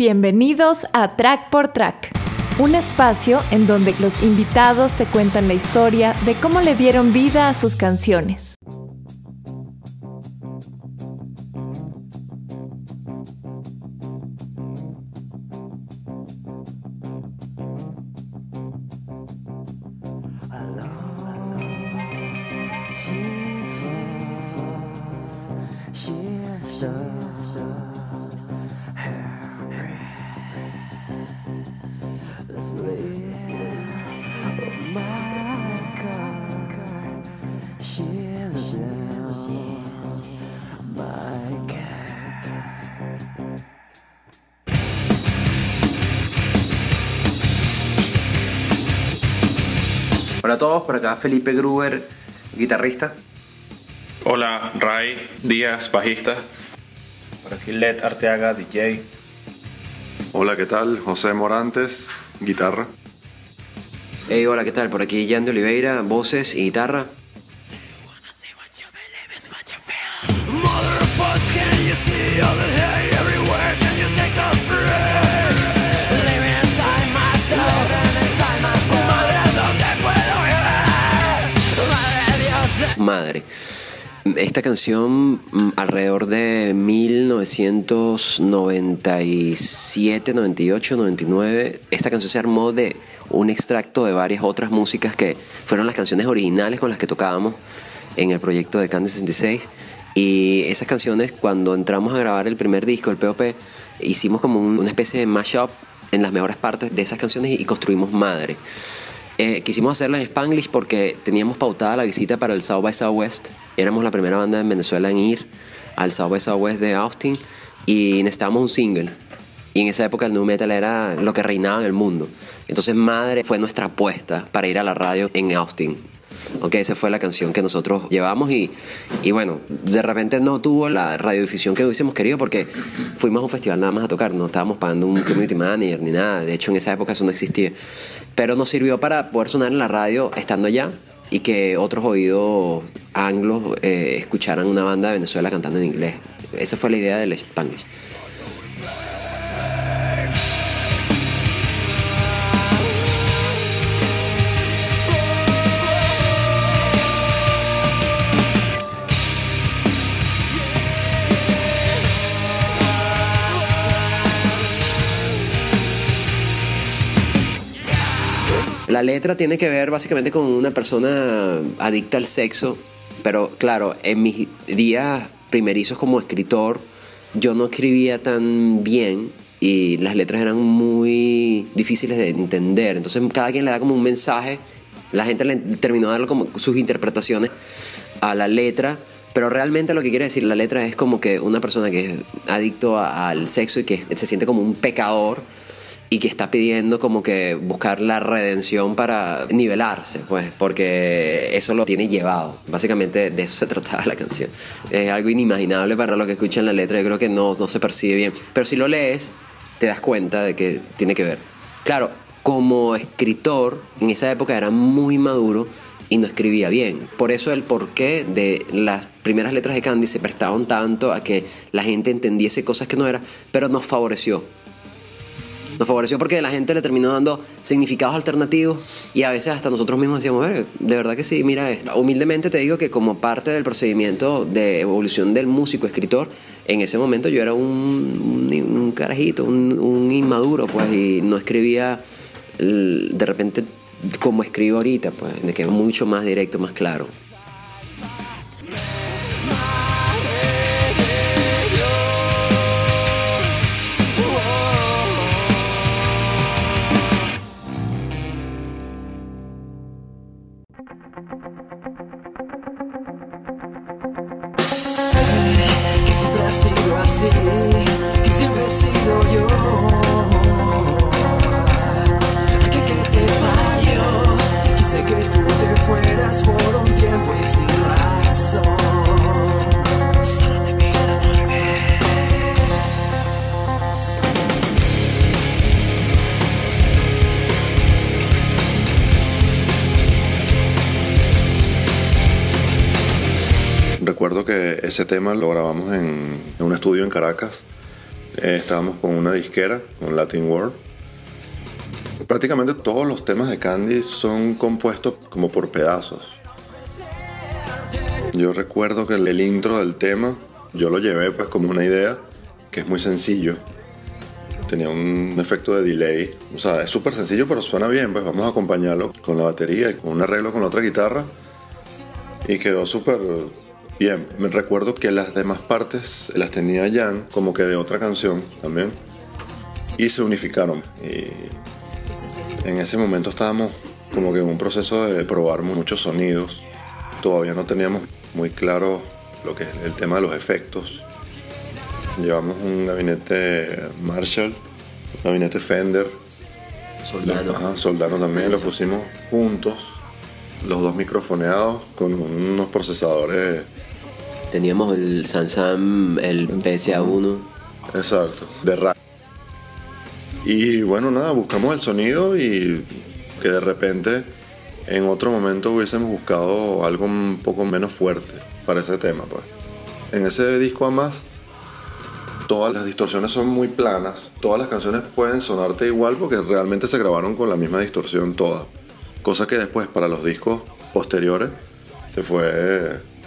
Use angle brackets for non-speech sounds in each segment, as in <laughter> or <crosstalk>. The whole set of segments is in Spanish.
Bienvenidos a Track por Track, un espacio en donde los invitados te cuentan la historia de cómo le dieron vida a sus canciones. Hola a todos, por acá Felipe Gruber, guitarrista. Hola, Ray Díaz, bajista. Por aquí Led Arteaga, DJ. Hola, ¿qué tal? José Morantes, guitarra. Hey, hola, ¿qué tal? Por aquí Jan de Oliveira, voces y guitarra. Madre. Esta canción mm, alrededor de 1997, 98, 99, esta canción se armó de un extracto de varias otras músicas que fueron las canciones originales con las que tocábamos en el proyecto de Candy 66. Y esas canciones, cuando entramos a grabar el primer disco, el POP, hicimos como un- una especie de mashup en las mejores partes de esas canciones y construimos Madre. Eh, quisimos hacerla en Spanglish porque teníamos pautada la visita para el South by Southwest. Éramos la primera banda en Venezuela en ir al South by Southwest de Austin y necesitábamos un single. Y en esa época el nu metal era lo que reinaba en el mundo. Entonces Madre fue nuestra apuesta para ir a la radio en Austin. Ok, esa fue la canción que nosotros llevamos y, y bueno, de repente no tuvo la radiodifusión que hubiésemos querido porque fuimos a un festival nada más a tocar, no estábamos pagando un community manager ni nada, de hecho en esa época eso no existía, pero nos sirvió para poder sonar en la radio estando allá y que otros oídos anglos eh, escucharan una banda de Venezuela cantando en inglés. Esa fue la idea del Spanglish. La letra tiene que ver básicamente con una persona adicta al sexo, pero claro, en mis días primerizos como escritor, yo no escribía tan bien y las letras eran muy difíciles de entender. Entonces cada quien le da como un mensaje, la gente le terminó dando como sus interpretaciones a la letra, pero realmente lo que quiere decir la letra es como que una persona que es adicto al sexo y que se siente como un pecador y que está pidiendo como que buscar la redención para nivelarse, pues, porque eso lo tiene llevado. Básicamente de eso se <laughs> trataba la canción. Es algo inimaginable para lo que escuchan la letra, yo creo que no, no se percibe bien. Pero si lo lees, te das cuenta de que tiene que ver. Claro, como escritor, en esa época era muy maduro y no escribía bien. Por eso el porqué de las primeras letras de Candy se prestaban tanto a que la gente entendiese cosas que no era, pero nos favoreció nos favoreció porque la gente le terminó dando significados alternativos y a veces hasta nosotros mismos decíamos, "Verga, de verdad que sí, mira esto. Humildemente te digo que como parte del procedimiento de evolución del músico escritor, en ese momento yo era un, un, carajito, un, inmaduro, pues, y no escribía de repente como escribo ahorita, pues, de que es mucho más directo, más claro. Tema lo grabamos en, en un estudio en Caracas. Eh, estábamos con una disquera, con Latin World. Prácticamente todos los temas de Candy son compuestos como por pedazos. Yo recuerdo que el intro del tema yo lo llevé pues como una idea que es muy sencillo. Tenía un efecto de delay. O sea, es súper sencillo pero suena bien. Pues vamos a acompañarlo con la batería y con un arreglo con la otra guitarra. Y quedó súper bien. Me recuerdo que las demás partes las tenía Jan como que de otra canción también. Y se unificaron. Y en ese momento estábamos como que en un proceso de probar muchos sonidos. Todavía no teníamos muy claro lo que es el tema de los efectos. Llevamos un gabinete Marshall, un gabinete Fender, Soldano. Ajá, Soldano también, lo pusimos juntos, los dos microfoneados con unos procesadores, Teníamos el Samsung, el PSA1. exacto, de rack. Y bueno, nada, buscamos el sonido y que de repente en otro momento hubiésemos buscado algo un poco menos fuerte para ese tema. Pues. En ese disco además, todas las distorsiones son muy planas, todas las canciones pueden sonarte igual porque realmente se grabaron con la misma distorsión todas. Cosa que después para los discos posteriores se fue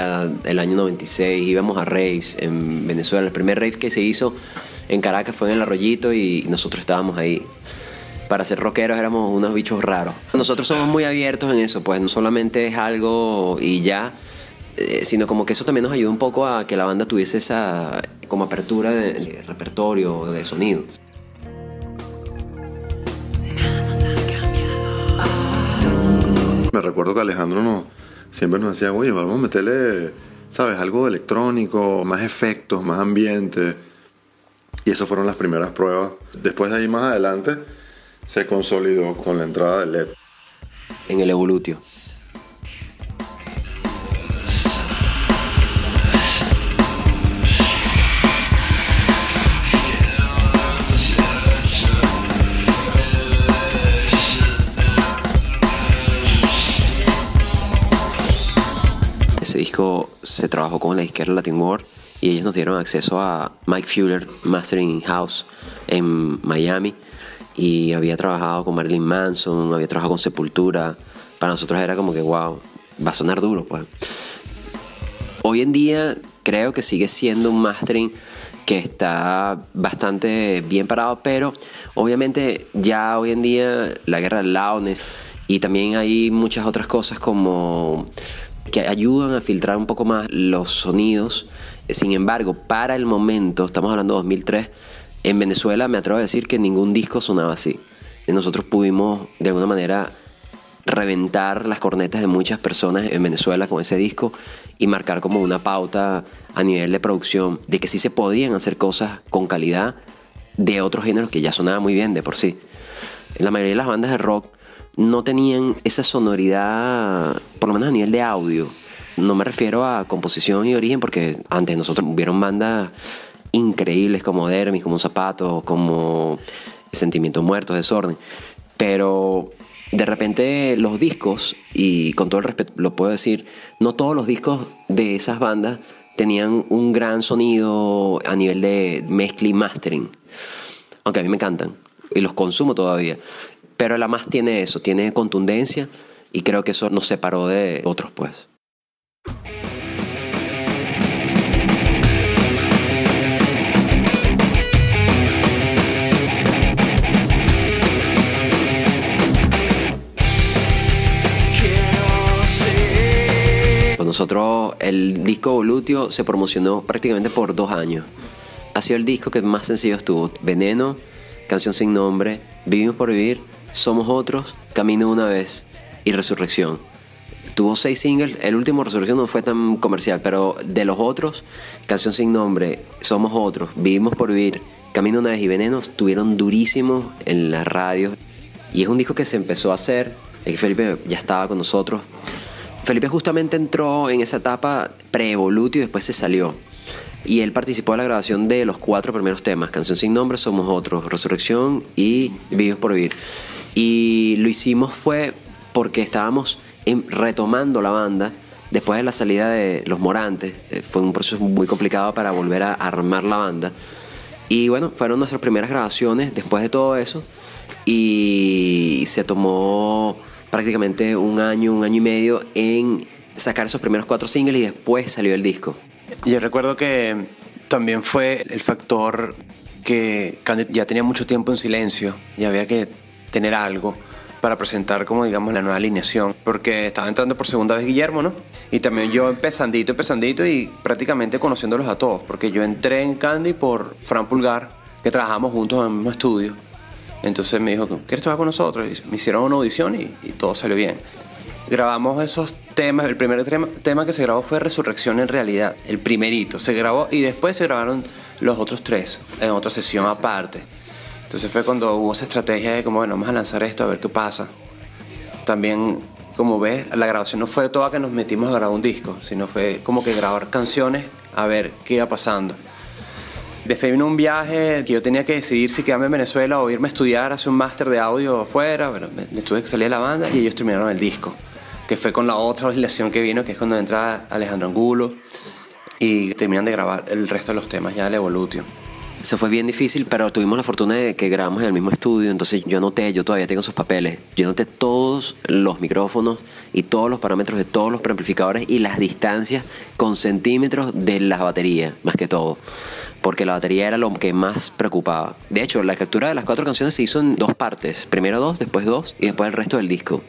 Para el año 96 íbamos a raves en Venezuela. El primer rave que se hizo en Caracas fue en el Arroyito y nosotros estábamos ahí. Para ser rockeros éramos unos bichos raros. Nosotros somos muy abiertos en eso, pues no solamente es algo y ya, eh, sino como que eso también nos ayuda un poco a que la banda tuviese esa como apertura de, de repertorio, de sonido. Me recuerdo que Alejandro nos, siempre nos decía, oye, vamos a meterle, ¿sabes? Algo electrónico, más efectos, más ambiente. Y esas fueron las primeras pruebas. Después de ahí más adelante se consolidó con la entrada del LED. En el Evolutio. Se trabajó con la izquierda Latin World y ellos nos dieron acceso a Mike Fuller, Mastering House en Miami. Y había trabajado con Marilyn Manson, había trabajado con Sepultura. Para nosotros era como que, wow, va a sonar duro, pues. Hoy en día creo que sigue siendo un mastering que está bastante bien parado, pero obviamente ya hoy en día la guerra del loudness y también hay muchas otras cosas como que ayudan a filtrar un poco más los sonidos. Sin embargo, para el momento, estamos hablando de 2003, en Venezuela me atrevo a decir que ningún disco sonaba así. Nosotros pudimos de alguna manera reventar las cornetas de muchas personas en Venezuela con ese disco y marcar como una pauta a nivel de producción de que sí se podían hacer cosas con calidad de otros géneros que ya sonaban muy bien de por sí. La mayoría de las bandas de rock no tenían esa sonoridad, por lo menos a nivel de audio. No me refiero a composición y origen porque antes nosotros hubieron bandas increíbles como Dermis, como Zapato, como Sentimientos Muertos, Desorden. Pero de repente los discos, y con todo el respeto lo puedo decir, no todos los discos de esas bandas tenían un gran sonido a nivel de mezcla y mastering. Aunque a mí me encantan y los consumo todavía. Pero la más tiene eso, tiene contundencia y creo que eso nos separó de otros pues. Pues nosotros, el disco Volutio se promocionó prácticamente por dos años. Ha sido el disco que más sencillo estuvo. Veneno, Canción sin nombre, Vivimos por vivir, Somos Otros, Camino una vez y Resurrección. Tuvo seis singles, el último Resurrección no fue tan comercial, pero de los otros, Canción sin nombre, Somos Otros, Vivimos por Vivir, Camino una vez y Veneno, estuvieron durísimos en la radio. Y es un disco que se empezó a hacer, y Felipe ya estaba con nosotros. Felipe justamente entró en esa etapa pre-Evolutio y después se salió. Y él participó en la grabación de los cuatro primeros temas, Canción sin nombre, Somos Otros, Resurrección y Vivimos por Vivir. Y lo hicimos fue porque estábamos retomando la banda después de la salida de Los Morantes. Eh, Fue un proceso muy complicado para volver a armar la banda. Y bueno, fueron nuestras primeras grabaciones después de todo eso. Y se tomó prácticamente un año, un año y medio en sacar esos primeros cuatro singles y después salió el disco. Yo recuerdo que también fue el factor que ya tenía mucho tiempo en silencio y había que tener algo para presentar como digamos la nueva alineación porque estaba entrando por segunda vez Guillermo, ¿no? Y también yo empezandito, empezandito y prácticamente conociéndolos a todos porque yo entré en Candy por Fran Pulgar que trabajamos juntos en el mismo estudio entonces me dijo, ¿quieres trabajar con nosotros? Y me hicieron una audición y, y todo salió bien. Grabamos esos temas, el primer tema, tema que se grabó fue Resurrección en realidad, el primerito, se grabó y después se grabaron los otros tres en otra sesión aparte. Entonces fue cuando hubo esa estrategia de como, bueno, vamos a lanzar esto a ver qué pasa. También, como ves, la grabación no fue toda que nos metimos a grabar un disco, sino fue como que grabar canciones a ver qué iba pasando. Después vino un viaje que yo tenía que decidir si quedarme en Venezuela o irme a estudiar, hacer un máster de audio afuera. Bueno, me, me tuve que salir de la banda y ellos terminaron el disco, que fue con la otra oscilación que vino, que es cuando entra Alejandro Angulo y terminan de grabar el resto de los temas ya del Evolutio. Eso fue bien difícil, pero tuvimos la fortuna de que grabamos en el mismo estudio, entonces yo anoté, yo todavía tengo esos papeles, yo anoté todos los micrófonos y todos los parámetros de todos los preamplificadores y las distancias con centímetros de la batería, más que todo, porque la batería era lo que más preocupaba. De hecho, la captura de las cuatro canciones se hizo en dos partes, primero dos, después dos y después el resto del disco.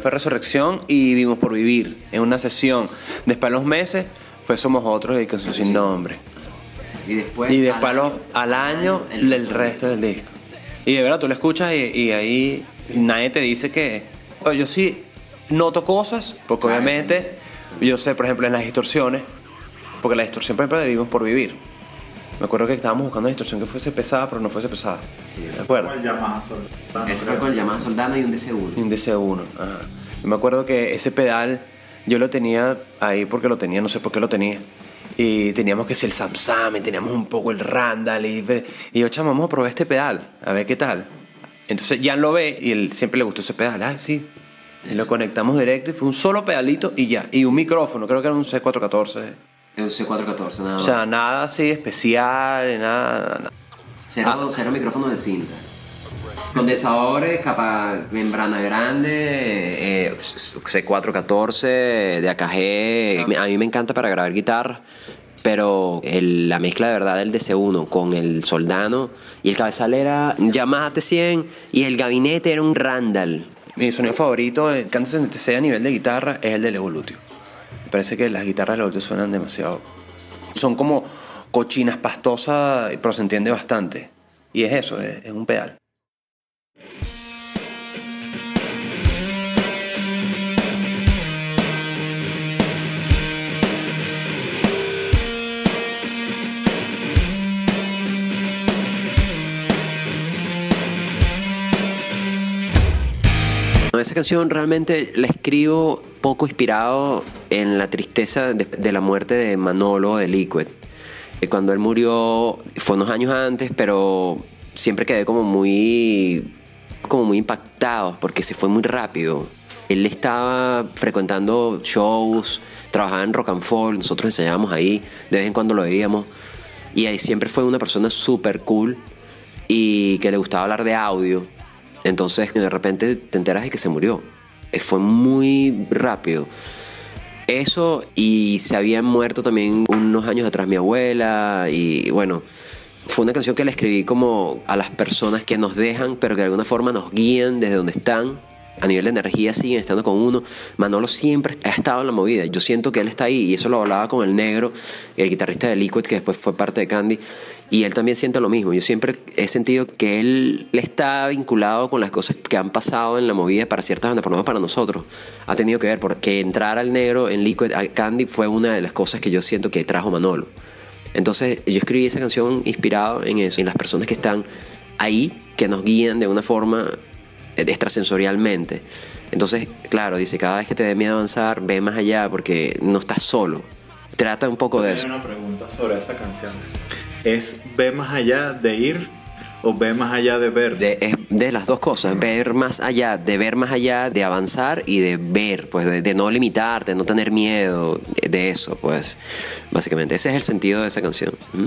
Fue Resurrección y Vimos por Vivir en una sesión. Después de los meses fue Somos Otros y Canción Sin Nombre. Y después, Y después al año el, resto del disco. Y de verdad tú lo escuchas y, y ahí nadie te dice que... Yo sí noto cosas, porque obviamente yo sé, por ejemplo, en las distorsiones, porque la distorsión, por ejemplo, de Vivimos por Vivir. Me acuerdo que estábamos buscando una distorsión que fuese pesada, pero no fuese pesada. Sí. ¿De acuerdo? Ese fue con el llamado Soldano y un DC1. Un DC1. Ajá. Yo me acuerdo que ese pedal yo lo tenía ahí porque lo tenía, no sé por qué lo tenía. Y teníamos que ser el Samsam, y teníamos un poco el Randall. Y, y yo, chamo, vamos a probar este pedal, a ver qué tal. Entonces Jan lo ve y él siempre le gustó ese pedal. Ah, sí. Y lo conectamos directo y fue un solo pedalito y ya. Y un micrófono, creo que era un C414. Un C414, nada O más. sea, nada así especial, nada. nada. Cero, Ah. cero micrófono de cinta. Condensadores, capa membrana grande, eh, C414 de AKG. A mí me encanta para grabar guitarra, pero el- la mezcla de verdad del DC1 con el Soldano y el cabezal era Yamaha T100 y el gabinete era un Randall. Mi sonido favorito, el antes sea a nivel de guitarra, es el del Evolutio. Parece que las guitarras Evolutio suenan demasiado. Son como cochinas pastosas, pero se entiende bastante. Y es eso, es, es un pedal. Esa canción realmente la escribo poco inspirado en la tristeza de, la muerte de Manolo de Liquid. Eh, Cuando él murió fue unos años antes, pero siempre quedé como muy, como muy impactado porque se fue muy rápido. Él estaba frecuentando shows, trabajaba en Rock and Fall, nosotros ensayábamos ahí, de vez en cuando lo veíamos. Y ahí siempre fue una persona súper cool y que le gustaba hablar de audio. Entonces de repente te enteras de que se murió. Eh, Fue muy rápido. Eso y se habían muerto también unos años atrás mi abuela y bueno, fue una canción que le escribí como a las personas que nos dejan pero que de alguna forma nos guían desde donde están. a nivel de energía siguen estando con uno. Manolo siempre ha estado en la movida. Yo siento que él está ahí y eso lo hablaba con el negro, el guitarrista de Liquid, que después fue parte de Candy. Y él también siente lo mismo. Yo siempre he sentido que él está vinculado con las cosas que han pasado en la movida para ciertas bandas, por lo menos para nosotros. Ha tenido que ver, porque entrar al negro en Liquid, Candy, fue una de las cosas que yo siento que trajo Manolo. Entonces yo escribí esa canción inspirado en eso, en las personas que están ahí, que nos guían de una forma extrasensorialmente. Entonces, claro, dice, cada vez que te dé miedo avanzar, ve más allá porque no estás solo. Trata un poco de eso. una pregunta sobre esa canción. ¿Es ve más allá de ir o ve más allá de ver? De, es de las dos cosas, ver más allá, de ver más allá, de avanzar y de ver, pues de, de no limitarte, no tener miedo, de, de eso, pues básicamente. Ese es el sentido de esa canción. ¿Mm?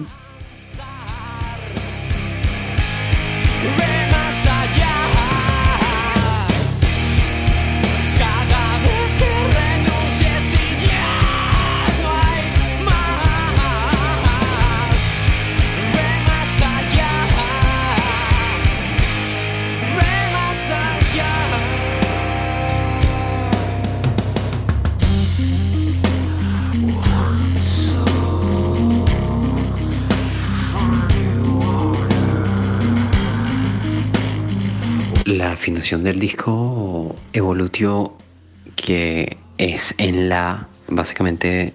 La afinación del disco Evolutio, que es en la, básicamente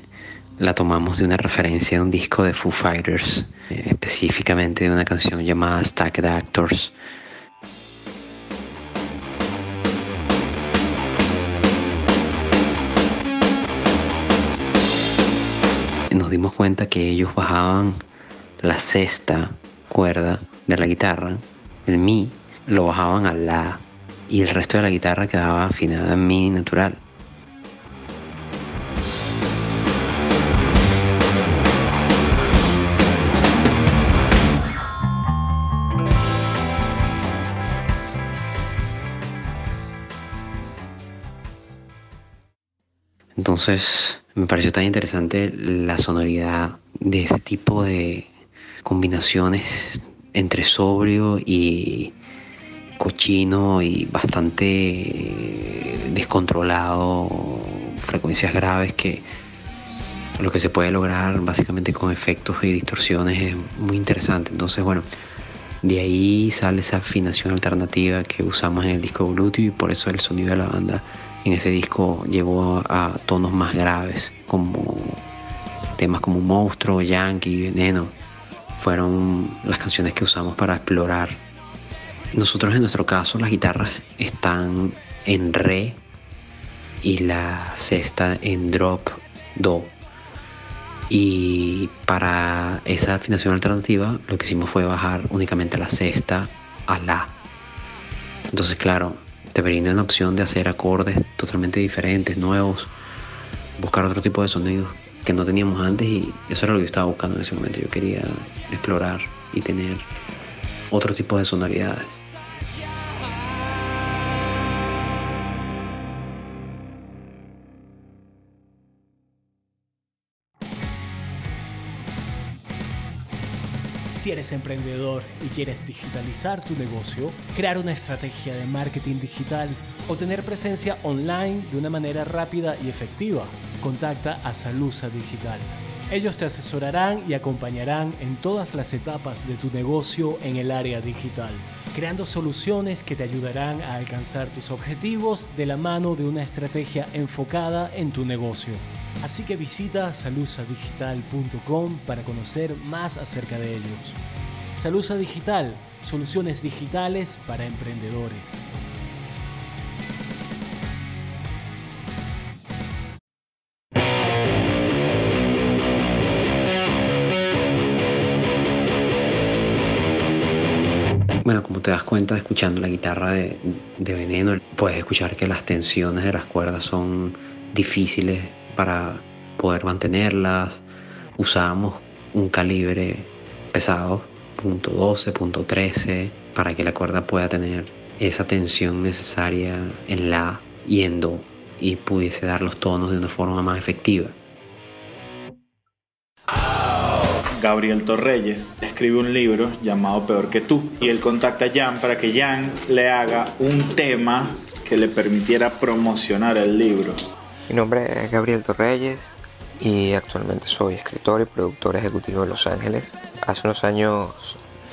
la tomamos de una referencia de un disco de Foo Fighters, eh, específicamente de una canción llamada Stacked Actors. Nos dimos cuenta que ellos bajaban la sexta cuerda de la guitarra, el mi, lo bajaban a la y el resto de la guitarra quedaba afinada en mi natural. Entonces me pareció tan interesante la sonoridad de ese tipo de combinaciones entre sobrio y cochino y bastante eh, descontrolado, frecuencias graves que lo que se puede lograr básicamente con efectos y distorsiones es muy interesante. Entonces, bueno, de ahí sale esa afinación alternativa que usamos en el disco Bluetooth y por eso el sonido de la banda en ese disco llegó a, tonos más graves, como temas como Monstruo, Yankee, Veneno. Fueron las canciones que usamos para explorar nosotros en nuestro caso las guitarras están en re y la sexta en drop do. Y para esa afinación alternativa lo que hicimos fue bajar únicamente la sexta a la. Entonces claro, te brinda una opción de hacer acordes totalmente diferentes, nuevos, buscar otro tipo de sonidos que no teníamos antes y eso era lo que yo estaba buscando en ese momento. Yo quería explorar y tener otro tipo de sonoridades. Si eres emprendedor y quieres digitalizar tu negocio, crear una estrategia de marketing digital o tener presencia online de una manera rápida y efectiva, contacta a Salusa Digital. Ellos te asesorarán y acompañarán en todas las etapas de tu negocio en el área digital, creando soluciones que te ayudarán a alcanzar tus objetivos de la mano de una estrategia enfocada en tu negocio. Así que visita salusadigital.com para conocer más acerca de ellos. Salusa Digital, soluciones digitales para emprendedores. Bueno, como te das cuenta escuchando la guitarra de, de Veneno, puedes escuchar que las tensiones de las cuerdas son difíciles para poder mantenerlas. Usábamos un calibre pesado, punto .12, punto .13, para que la cuerda pueda tener esa tensión necesaria en la y en do y pudiese dar los tonos de una forma más efectiva. Gabriel Torreyes escribe un libro llamado Peor que tú y él contacta a Jan para que Jan le haga un tema que le permitiera promocionar el libro. Mi nombre es Gabriel Torreyes y actualmente soy escritor y productor ejecutivo en Los Ángeles. Hace unos años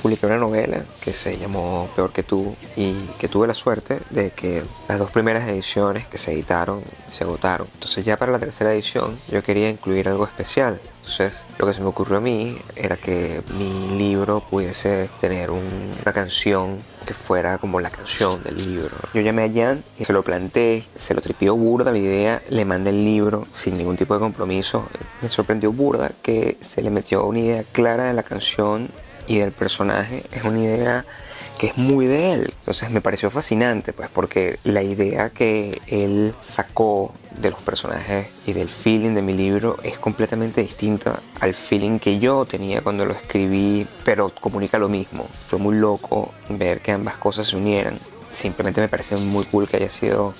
publiqué una novela que se llamó Peor que tú y que tuve la suerte de que las dos primeras ediciones que se editaron se agotaron. Entonces ya para la tercera edición yo quería incluir algo especial. Entonces lo que se me ocurrió a mí era que mi libro pudiese tener un- una canción que fuera como la canción del libro. Yo llamé a Jan y se lo planteé, se lo tripió burda la idea, le mandé el libro sin ningún tipo de compromiso. Me sorprendió burda que se le metió una idea clara de la canción y del personaje. Es una idea que es muy de él. Entonces me pareció fascinante, pues porque la idea que él sacó de los personajes y del feeling de mi libro es completamente distinta al feeling que yo tenía cuando lo escribí, pero comunica lo mismo. Fue muy loco ver que ambas cosas se unieran. Simplemente me parece muy cool que haya sido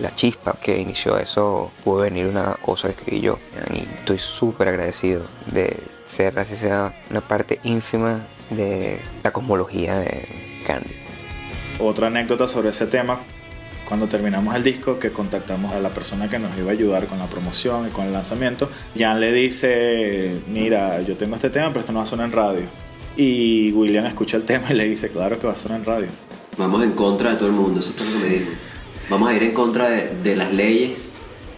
la chispa que inició eso. Pudo venir una cosa que escribí yo. Y estoy súper agradecido de ser, así sea, una parte ínfima de la cosmología de Candy. Otra anécdota sobre ese tema, cuando terminamos el disco, que contactamos a la persona que nos iba a ayudar con la promoción y con el lanzamiento, Jan le dice, mira, yo tengo este tema, pero esto no va a sonar en radio. Y William escucha el tema y le dice, claro que va a sonar en radio. Vamos en contra de todo el mundo, eso fue lo que me dijo. Vamos a ir en contra de, de las leyes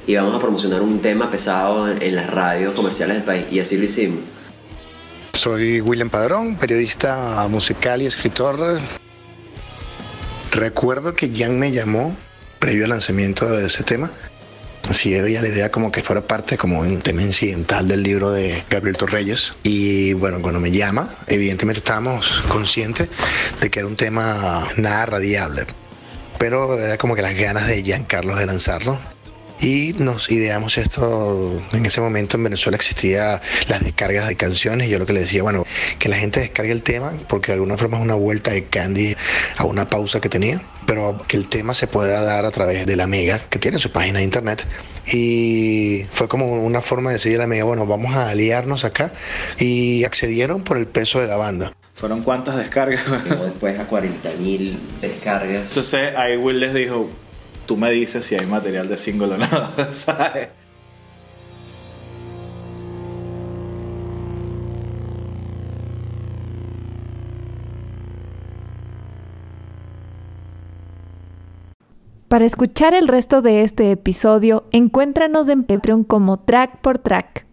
y vamos a promocionar un tema pesado en, en las radios comerciales del país. Y así lo hicimos. Soy William Padrón, periodista musical y escritor. Recuerdo que Jan me llamó previo al lanzamiento de ese tema. Así había la idea como que fuera parte como un tema incidental del libro de Gabriel Torreyes. Y bueno, cuando me llama, evidentemente estábamos conscientes de que era un tema nada radiable. Pero era como que las ganas de Jan Carlos de lanzarlo. Y nos ideamos esto, en ese momento en Venezuela existía las descargas de canciones y yo lo que le decía, bueno, que la gente descargue el tema porque de alguna forma es una vuelta de Candy a una pausa que tenía, pero que el tema se pueda dar a través de la Mega, que tiene su página de internet. Y fue como una forma de decirle a la Mega, bueno, vamos a aliarnos acá y accedieron por el peso de la banda. ¿Fueron cuántas descargas? Llegó después a 40 mil descargas. Entonces ahí Will les dijo, tú me dices si hay material de single o <laughs> no, ¿sabes? Para escuchar el resto de este episodio, encuéntranos en Patreon como Track por Track.